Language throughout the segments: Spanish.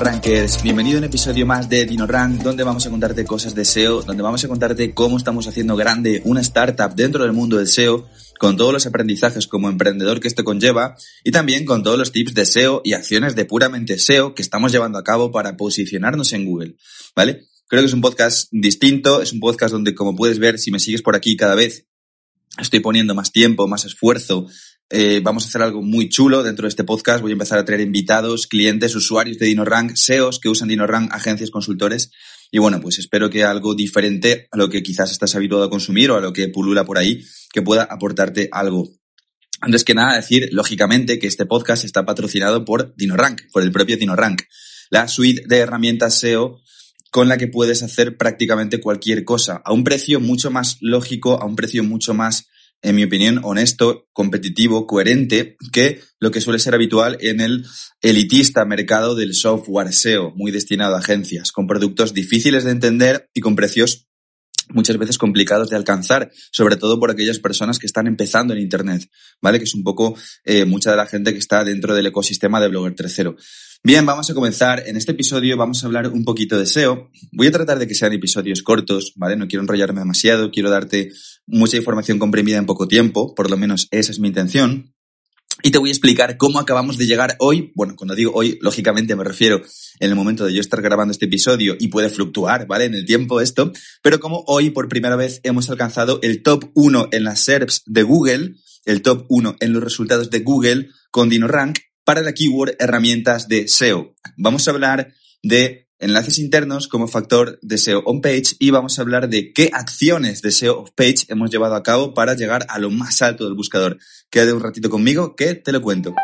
¿Qué pasa, Dino Rankers? Bienvenido a un episodio más de Dino Rank, donde vamos a contarte cosas de SEO, donde vamos a contarte cómo estamos haciendo grande una startup dentro del mundo del SEO, con todos los aprendizajes como emprendedor que esto conlleva, y también con todos los tips de SEO y acciones de puramente SEO que estamos llevando a cabo para posicionarnos en Google, ¿vale? Creo que es un podcast distinto, es un podcast donde, como puedes ver, si me sigues por aquí cada vez, estoy poniendo más tiempo, más esfuerzo eh, vamos a hacer algo muy chulo dentro de este podcast. Voy a empezar a traer invitados, clientes, usuarios de DinoRank, SEOs que usan DinoRank, agencias, consultores. Y bueno, pues espero que algo diferente a lo que quizás estás habituado a consumir o a lo que pulula por ahí, que pueda aportarte algo. Antes que nada, decir, lógicamente, que este podcast está patrocinado por DinoRank, por el propio DinoRank, la suite de herramientas SEO con la que puedes hacer prácticamente cualquier cosa a un precio mucho más lógico, a un precio mucho más en mi opinión, honesto, competitivo, coherente, que lo que suele ser habitual en el elitista mercado del software SEO, muy destinado a agencias, con productos difíciles de entender y con precios muchas veces complicados de alcanzar, sobre todo por aquellas personas que están empezando en Internet, ¿vale? Que es un poco eh, mucha de la gente que está dentro del ecosistema de Blogger 3.0. Bien, vamos a comenzar. En este episodio vamos a hablar un poquito de SEO. Voy a tratar de que sean episodios cortos, ¿vale? No quiero enrollarme demasiado, quiero darte mucha información comprimida en poco tiempo, por lo menos esa es mi intención. Y te voy a explicar cómo acabamos de llegar hoy. Bueno, cuando digo hoy, lógicamente me refiero en el momento de yo estar grabando este episodio y puede fluctuar, ¿vale? En el tiempo esto. Pero como hoy por primera vez hemos alcanzado el top 1 en las SERPs de Google, el top 1 en los resultados de Google con DinoRank para la keyword herramientas de SEO. Vamos a hablar de enlaces internos como factor de SEO on-page y vamos a hablar de qué acciones de SEO off-page hemos llevado a cabo para llegar a lo más alto del buscador. Quédate un ratito conmigo que te lo cuento.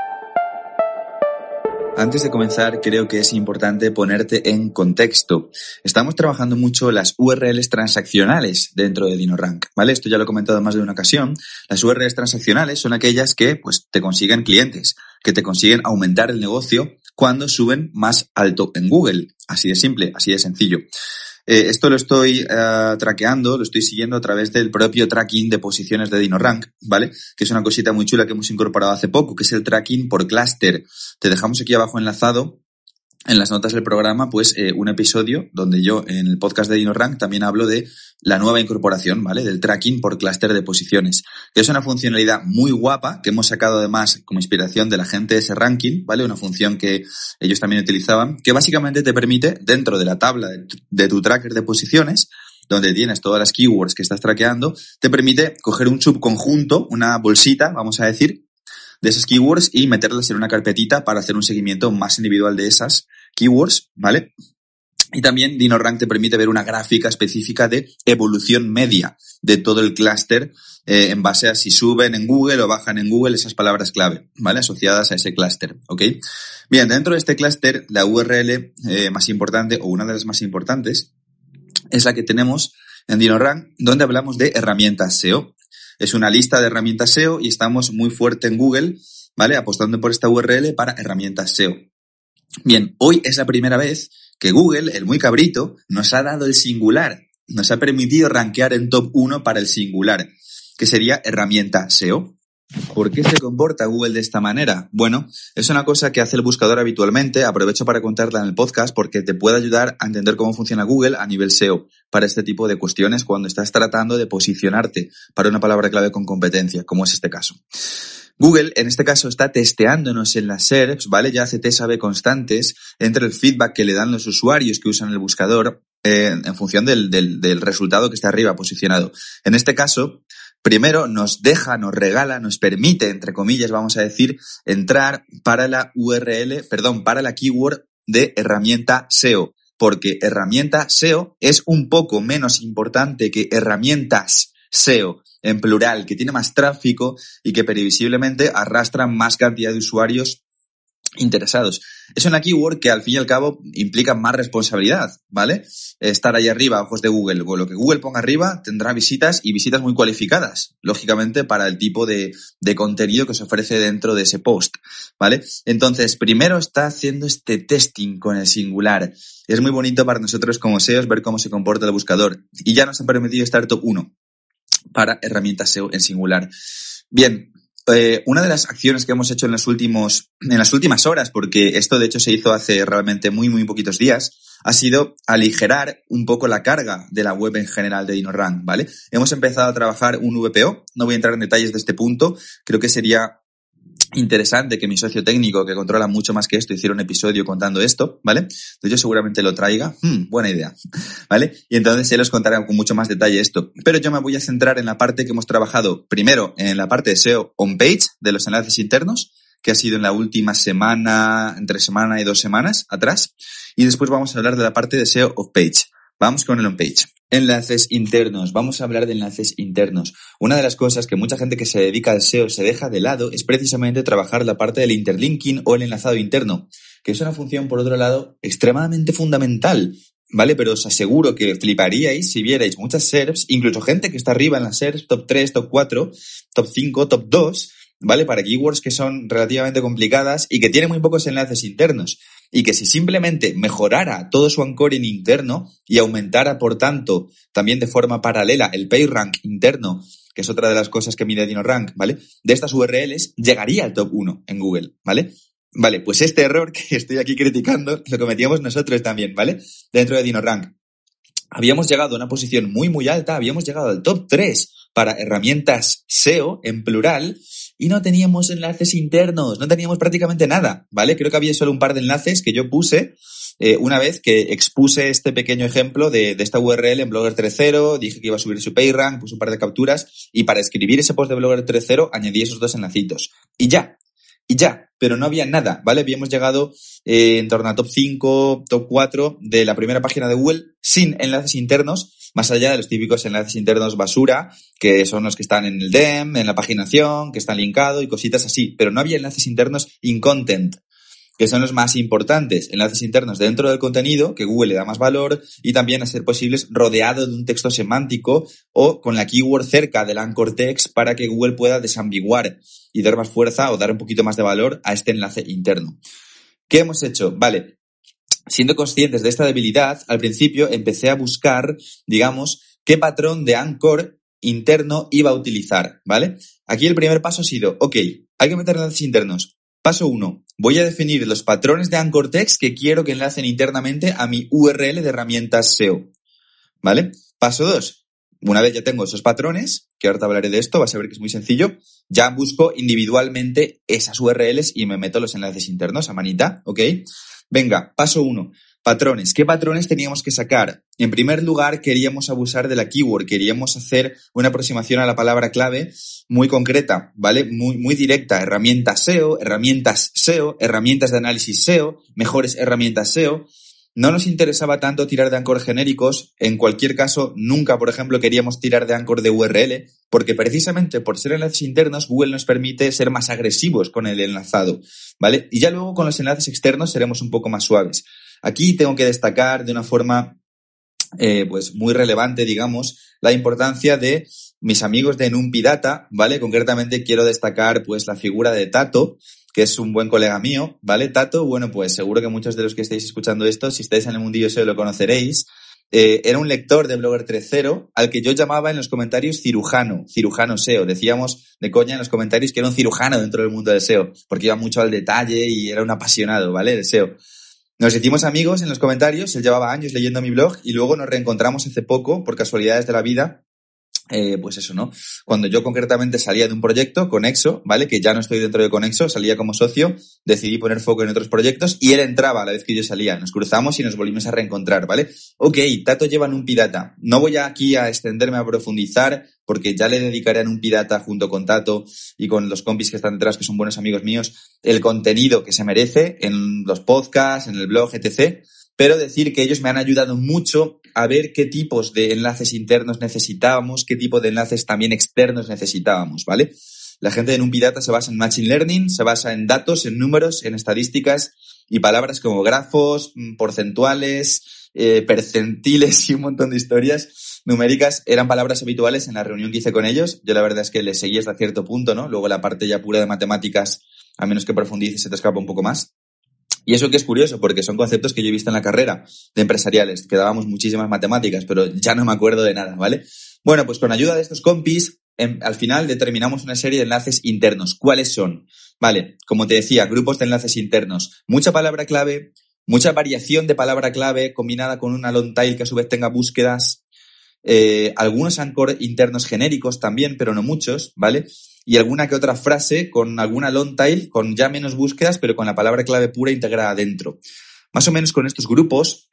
Antes de comenzar, creo que es importante ponerte en contexto. Estamos trabajando mucho las URLs transaccionales dentro de DinoRank, ¿vale? Esto ya lo he comentado más de una ocasión. Las URLs transaccionales son aquellas que, pues, te consiguen clientes, que te consiguen aumentar el negocio cuando suben más alto en Google. Así de simple, así de sencillo. Eh, esto lo estoy uh, traqueando, lo estoy siguiendo a través del propio tracking de posiciones de DinoRank, ¿vale? Que es una cosita muy chula que hemos incorporado hace poco, que es el tracking por clúster. Te dejamos aquí abajo enlazado en las notas del programa, pues eh, un episodio donde yo en el podcast de DinoRank también hablo de la nueva incorporación, ¿vale? Del tracking por clúster de posiciones, que es una funcionalidad muy guapa que hemos sacado además como inspiración de la gente de ese ranking, ¿vale? Una función que ellos también utilizaban, que básicamente te permite, dentro de la tabla de tu, tracker de posiciones, donde tienes todas las keywords que estás traqueando, te permite coger un subconjunto, una bolsita, vamos a decir, de esas keywords y meterlas en una carpetita para hacer un seguimiento más individual de esas keywords, ¿vale? Y también DinoRank te permite ver una gráfica específica de evolución media de todo el clúster eh, en base a si suben en Google o bajan en Google esas palabras clave, ¿vale? Asociadas a ese clúster, ¿ok? Bien, dentro de este clúster, la URL eh, más importante o una de las más importantes es la que tenemos en DinoRank, donde hablamos de herramientas SEO. Es una lista de herramientas SEO y estamos muy fuerte en Google, ¿vale? Apostando por esta URL para herramientas SEO. Bien, hoy es la primera vez que Google, el muy cabrito, nos ha dado el singular, nos ha permitido rankear en top 1 para el singular, que sería herramienta SEO. ¿Por qué se comporta Google de esta manera? Bueno, es una cosa que hace el buscador habitualmente, aprovecho para contarla en el podcast porque te puede ayudar a entender cómo funciona Google a nivel SEO para este tipo de cuestiones cuando estás tratando de posicionarte para una palabra clave con competencia, como es este caso. Google, en este caso, está testeándonos en las SERPs, ¿vale? Ya hace test A-B constantes entre el feedback que le dan los usuarios que usan el buscador eh, en función del resultado que está arriba posicionado. En este caso, primero nos deja, nos regala, nos permite, entre comillas, vamos a decir, entrar para la URL, perdón, para la keyword de herramienta SEO, porque herramienta SEO es un poco menos importante que herramientas SEO en plural, que tiene más tráfico y que previsiblemente arrastra más cantidad de usuarios interesados. Es una keyword que al fin y al cabo implica más responsabilidad, ¿vale? Estar ahí arriba, ojos de Google. Lo que Google ponga arriba tendrá visitas y visitas muy cualificadas, lógicamente, para el tipo de, de contenido que se ofrece dentro de ese post, ¿vale? Entonces, primero está haciendo este testing con el singular. Es muy bonito para nosotros como SEOs ver cómo se comporta el buscador. Y ya nos ha permitido estar top 1 para herramientas SEO en singular. Bien, eh, una de las acciones que hemos hecho en, los últimos, en las últimas horas, porque esto de hecho se hizo hace realmente muy, muy poquitos días, ha sido aligerar un poco la carga de la web en general de DinoRank, ¿vale? Hemos empezado a trabajar un VPO, no voy a entrar en detalles de este punto, creo que sería interesante que mi socio técnico, que controla mucho más que esto, hiciera un episodio contando esto, ¿vale? Entonces yo seguramente lo traiga. Hmm, buena idea, ¿vale? Y entonces él os contará con mucho más detalle esto. Pero yo me voy a centrar en la parte que hemos trabajado primero en la parte de SEO on-page, de los enlaces internos, que ha sido en la última semana, entre semana y dos semanas atrás. Y después vamos a hablar de la parte de SEO off-page. Vamos con el on-page. Enlaces internos. Vamos a hablar de enlaces internos. Una de las cosas que mucha gente que se dedica al SEO se deja de lado es precisamente trabajar la parte del interlinking o el enlazado interno, que es una función, por otro lado, extremadamente fundamental. ¿Vale? Pero os aseguro que fliparíais si vierais muchas SERPs, incluso gente que está arriba en las SERPs, top 3, top 4, top 5, top 2, ¿vale? Para keywords que son relativamente complicadas y que tienen muy pocos enlaces internos y que si simplemente mejorara todo su anchoring interno y aumentara, por tanto, también de forma paralela el PageRank interno, que es otra de las cosas que mide DinoRank, ¿vale? De estas URLs llegaría al top 1 en Google, ¿vale? Vale, pues este error que estoy aquí criticando lo cometíamos nosotros también, ¿vale? Dentro de DinoRank. Habíamos llegado a una posición muy, muy alta, habíamos llegado al top 3 para herramientas SEO en plural y no teníamos enlaces internos, no teníamos prácticamente nada, ¿vale? Creo que había solo un par de enlaces que yo puse eh, una vez que expuse este pequeño ejemplo de, de esta URL en Blogger 3.0, dije que iba a subir su PageRank, puse un par de capturas y para escribir ese post de Blogger 3.0 añadí esos dos enlacitos. Y ya, y ya, pero no había nada, ¿vale? Habíamos llegado eh, en torno a top 5, top 4 de la primera página de Google sin enlaces internos, más allá de los típicos enlaces internos basura, que son los que están en el DEM, en la paginación, que están linkados y cositas así, pero no había enlaces internos in content, que son los más importantes, enlaces internos dentro del contenido, que Google le da más valor, y también a ser posibles rodeado de un texto semántico o con la keyword cerca del anchor text para que Google pueda desambiguar y dar más fuerza o dar un poquito más de valor a este enlace interno. ¿Qué hemos hecho? Vale, siendo conscientes de esta debilidad, al principio empecé a buscar, digamos, qué patrón de anchor interno iba a utilizar, ¿vale? Aquí el primer paso ha sido, ok, hay que meter enlaces internos. Paso 1. Voy a definir los patrones de anchor text que quiero que enlacen internamente a mi URL de herramientas SEO. ¿Vale? Paso 2. Una vez ya tengo esos patrones, que ahora te hablaré de esto, vas a ver que es muy sencillo, ya busco individualmente esas URLs y me meto los enlaces internos a manita, ¿ok? Venga, paso 1. Patrones. ¿Qué patrones teníamos que sacar? En primer lugar, queríamos abusar de la keyword, queríamos hacer una aproximación a la palabra clave muy concreta, ¿vale? Muy, muy directa. Herramientas SEO, herramientas SEO, herramientas de análisis SEO, mejores herramientas SEO. No nos interesaba tanto tirar de Anchor genéricos. En cualquier caso, nunca, por ejemplo, queríamos tirar de Anchor de URL, porque precisamente por ser enlaces internos, Google nos permite ser más agresivos con el enlazado, ¿vale? Y ya luego con los enlaces externos seremos un poco más suaves. Aquí tengo que destacar de una forma eh, pues muy relevante, digamos, la importancia de mis amigos de Numpidata, ¿vale? Concretamente quiero destacar pues la figura de Tato, que es un buen colega mío, ¿vale? Tato, bueno, pues seguro que muchos de los que estáis escuchando esto, si estáis en el mundillo SEO lo conoceréis. Eh, era un lector de Blogger 3.0 al que yo llamaba en los comentarios cirujano, cirujano SEO. Decíamos de coña en los comentarios que era un cirujano dentro del mundo del SEO, porque iba mucho al detalle y era un apasionado, ¿vale? El SEO. Nos hicimos amigos en los comentarios, él llevaba años leyendo mi blog y luego nos reencontramos hace poco, por casualidades de la vida, eh, pues eso, ¿no? Cuando yo concretamente salía de un proyecto, Conexo, ¿vale? Que ya no estoy dentro de Conexo, salía como socio, decidí poner foco en otros proyectos y él entraba a la vez que yo salía. Nos cruzamos y nos volvimos a reencontrar, ¿vale? Ok, Tato lleva un pirata. No voy aquí a extenderme a profundizar porque ya le dedicaré a un pirata junto con Tato y con los compis que están detrás, que son buenos amigos míos, el contenido que se merece en los podcasts, en el blog, etc pero decir que ellos me han ayudado mucho a ver qué tipos de enlaces internos necesitábamos, qué tipo de enlaces también externos necesitábamos, ¿vale? La gente en un se basa en Machine Learning, se basa en datos, en números, en estadísticas y palabras como grafos, mm, porcentuales, eh, percentiles y un montón de historias numéricas eran palabras habituales en la reunión que hice con ellos. Yo la verdad es que les seguí hasta cierto punto, ¿no? Luego la parte ya pura de matemáticas, a menos que profundices, se te escapa un poco más. Y eso que es curioso, porque son conceptos que yo he visto en la carrera de empresariales, que dábamos muchísimas matemáticas, pero ya no me acuerdo de nada, ¿vale? Bueno, pues con ayuda de estos compis, al final determinamos una serie de enlaces internos. ¿Cuáles son? Vale, como te decía, grupos de enlaces internos. Mucha palabra clave, mucha variación de palabra clave combinada con una long tail que a su vez tenga búsquedas. Eh, algunos anchor internos genéricos también, pero no muchos, ¿vale? Y alguna que otra frase con alguna long tail, con ya menos búsquedas, pero con la palabra clave pura integrada dentro. Más o menos con estos grupos,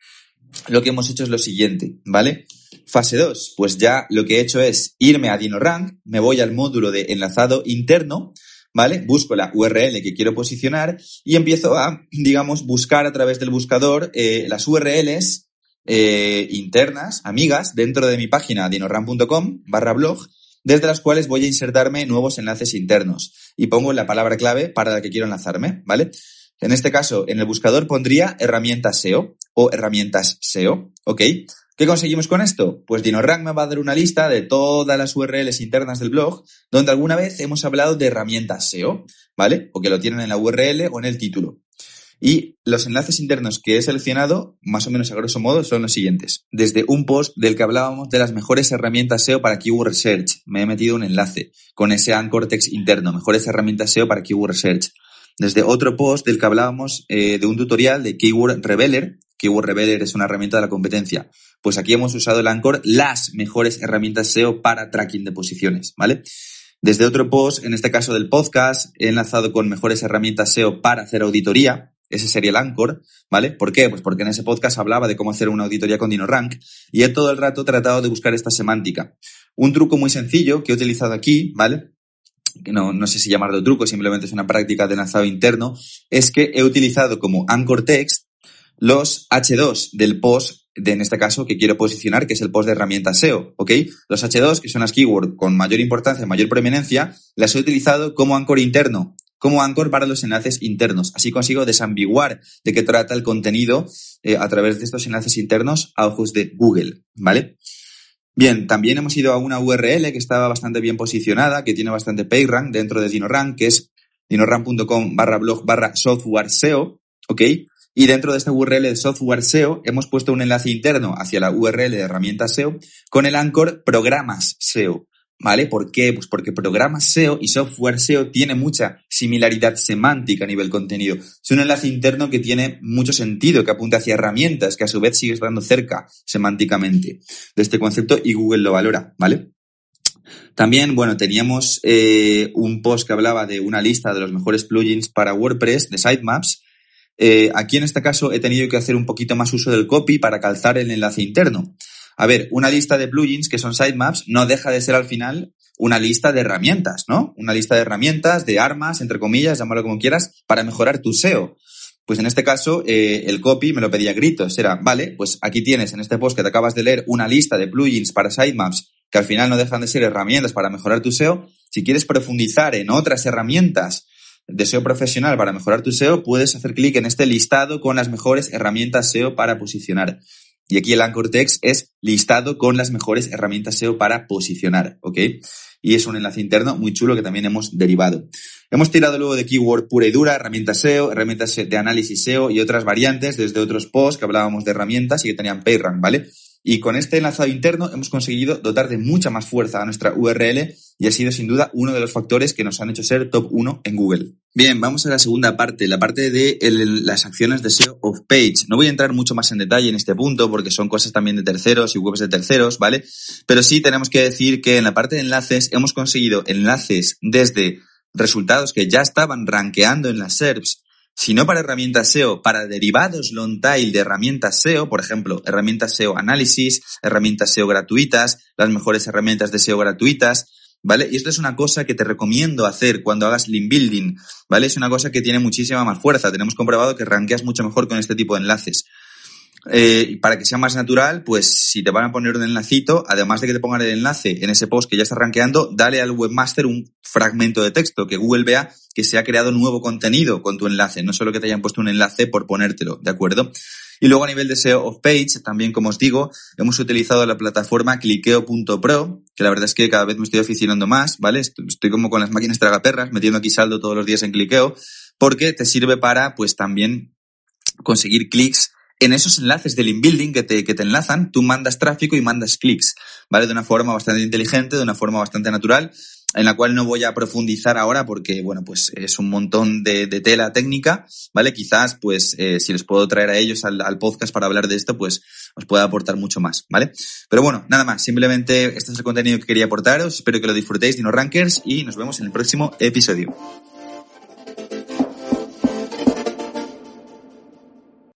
lo que hemos hecho es lo siguiente, ¿vale? Fase 2, pues ya lo que he hecho es irme a DinoRank, me voy al módulo de enlazado interno, ¿vale? Busco la URL que quiero posicionar y empiezo a, digamos, buscar a través del buscador eh, las URLs eh, internas, amigas, dentro de mi página dinorank.com barra blog, desde las cuales voy a insertarme nuevos enlaces internos y pongo la palabra clave para la que quiero enlazarme, ¿vale? En este caso, en el buscador pondría herramientas SEO o herramientas SEO, ¿ok? ¿Qué conseguimos con esto? Pues DinoRank me va a dar una lista de todas las URLs internas del blog donde alguna vez hemos hablado de herramientas SEO, ¿vale? O que lo tienen en la URL o en el título. Y los enlaces internos que he seleccionado, más o menos a grosso modo, son los siguientes. Desde un post del que hablábamos de las mejores herramientas SEO para Keyword Research, me he metido un enlace con ese anchor text interno, mejores herramientas SEO para Keyword Research. Desde otro post del que hablábamos eh, de un tutorial de Keyword Reveller, Keyword Reveller es una herramienta de la competencia. Pues aquí hemos usado el Anchor, las mejores herramientas SEO para tracking de posiciones, ¿vale? Desde otro post, en este caso del podcast, he enlazado con mejores herramientas SEO para hacer auditoría, ese sería el Anchor, ¿vale? ¿Por qué? Pues porque en ese podcast hablaba de cómo hacer una auditoría con DinoRank y he todo el rato tratado de buscar esta semántica. Un truco muy sencillo que he utilizado aquí, ¿vale? No, no sé si llamarlo truco, simplemente es una práctica de enlazado interno, es que he utilizado como Anchor Text los H2 del post de, en este caso, que quiero posicionar, que es el post de herramientas SEO, ¿ok? Los H2, que son las keywords con mayor importancia, mayor preeminencia, las he utilizado como anchor interno como Anchor para los enlaces internos. Así consigo desambiguar de qué trata el contenido eh, a través de estos enlaces internos a ojos de Google, ¿vale? Bien, también hemos ido a una URL que estaba bastante bien posicionada, que tiene bastante PageRank dentro de DinoRank, que es dinorank.com barra blog barra software SEO, ¿ok? Y dentro de esta URL de software SEO hemos puesto un enlace interno hacia la URL de herramientas SEO con el anchor programas SEO. ¿Vale? ¿Por qué? Pues porque programas SEO y software SEO tiene mucha similaridad semántica a nivel contenido. Es un enlace interno que tiene mucho sentido, que apunta hacia herramientas que a su vez sigue estando cerca semánticamente de este concepto y Google lo valora, ¿vale? También, bueno, teníamos eh, un post que hablaba de una lista de los mejores plugins para WordPress de sitemaps. Eh, aquí en este caso he tenido que hacer un poquito más uso del copy para calzar el enlace interno. A ver, una lista de plugins que son sitemaps no deja de ser al final una lista de herramientas, ¿no? Una lista de herramientas, de armas, entre comillas, llámalo como quieras, para mejorar tu SEO. Pues en este caso, eh, el copy me lo pedía gritos. Era, vale, pues aquí tienes en este post que te acabas de leer una lista de plugins para sitemaps que al final no dejan de ser herramientas para mejorar tu SEO. Si quieres profundizar en otras herramientas de SEO profesional para mejorar tu SEO, puedes hacer clic en este listado con las mejores herramientas SEO para posicionar. Y aquí el Anchor Text es listado con las mejores herramientas SEO para posicionar, ¿ok? Y es un enlace interno muy chulo que también hemos derivado. Hemos tirado luego de keyword pura y dura, herramientas SEO, herramientas de análisis SEO y otras variantes desde otros posts que hablábamos de herramientas y que tenían PageRank, ¿vale? Y con este enlazado interno hemos conseguido dotar de mucha más fuerza a nuestra URL y ha sido sin duda uno de los factores que nos han hecho ser top 1 en Google. Bien, vamos a la segunda parte, la parte de las acciones de SEO of page. No voy a entrar mucho más en detalle en este punto porque son cosas también de terceros y webs de terceros, ¿vale? Pero sí tenemos que decir que en la parte de enlaces hemos conseguido enlaces desde resultados que ya estaban rankeando en las SERPs sino para herramientas SEO, para derivados long tail de herramientas SEO, por ejemplo, herramientas SEO análisis, herramientas SEO gratuitas, las mejores herramientas de SEO gratuitas, ¿vale? Y esto es una cosa que te recomiendo hacer cuando hagas link building, ¿vale? Es una cosa que tiene muchísima más fuerza. Tenemos comprobado que rankeas mucho mejor con este tipo de enlaces. Eh, para que sea más natural, pues si te van a poner un enlacito, además de que te pongan el enlace en ese post que ya está rankeando, dale al webmaster un fragmento de texto, que Google vea que se ha creado nuevo contenido con tu enlace, no solo que te hayan puesto un enlace por ponértelo, ¿de acuerdo? Y luego a nivel de SEO of page, también como os digo, hemos utilizado la plataforma cliqueo.pro, que la verdad es que cada vez me estoy aficionando más, ¿vale? Estoy como con las máquinas tragaperras, metiendo aquí saldo todos los días en cliqueo, porque te sirve para, pues también conseguir clics en esos enlaces del inbuilding que te, que te enlazan, tú mandas tráfico y mandas clics, ¿vale? De una forma bastante inteligente, de una forma bastante natural en la cual no voy a profundizar ahora porque, bueno, pues es un montón de, tela técnica, ¿vale? Quizás, pues, eh, si les puedo traer a ellos al, al, podcast para hablar de esto, pues os pueda aportar mucho más, ¿vale? Pero bueno, nada más, simplemente este es el contenido que quería aportaros, espero que lo disfrutéis, Dino Rankers, y nos vemos en el próximo episodio.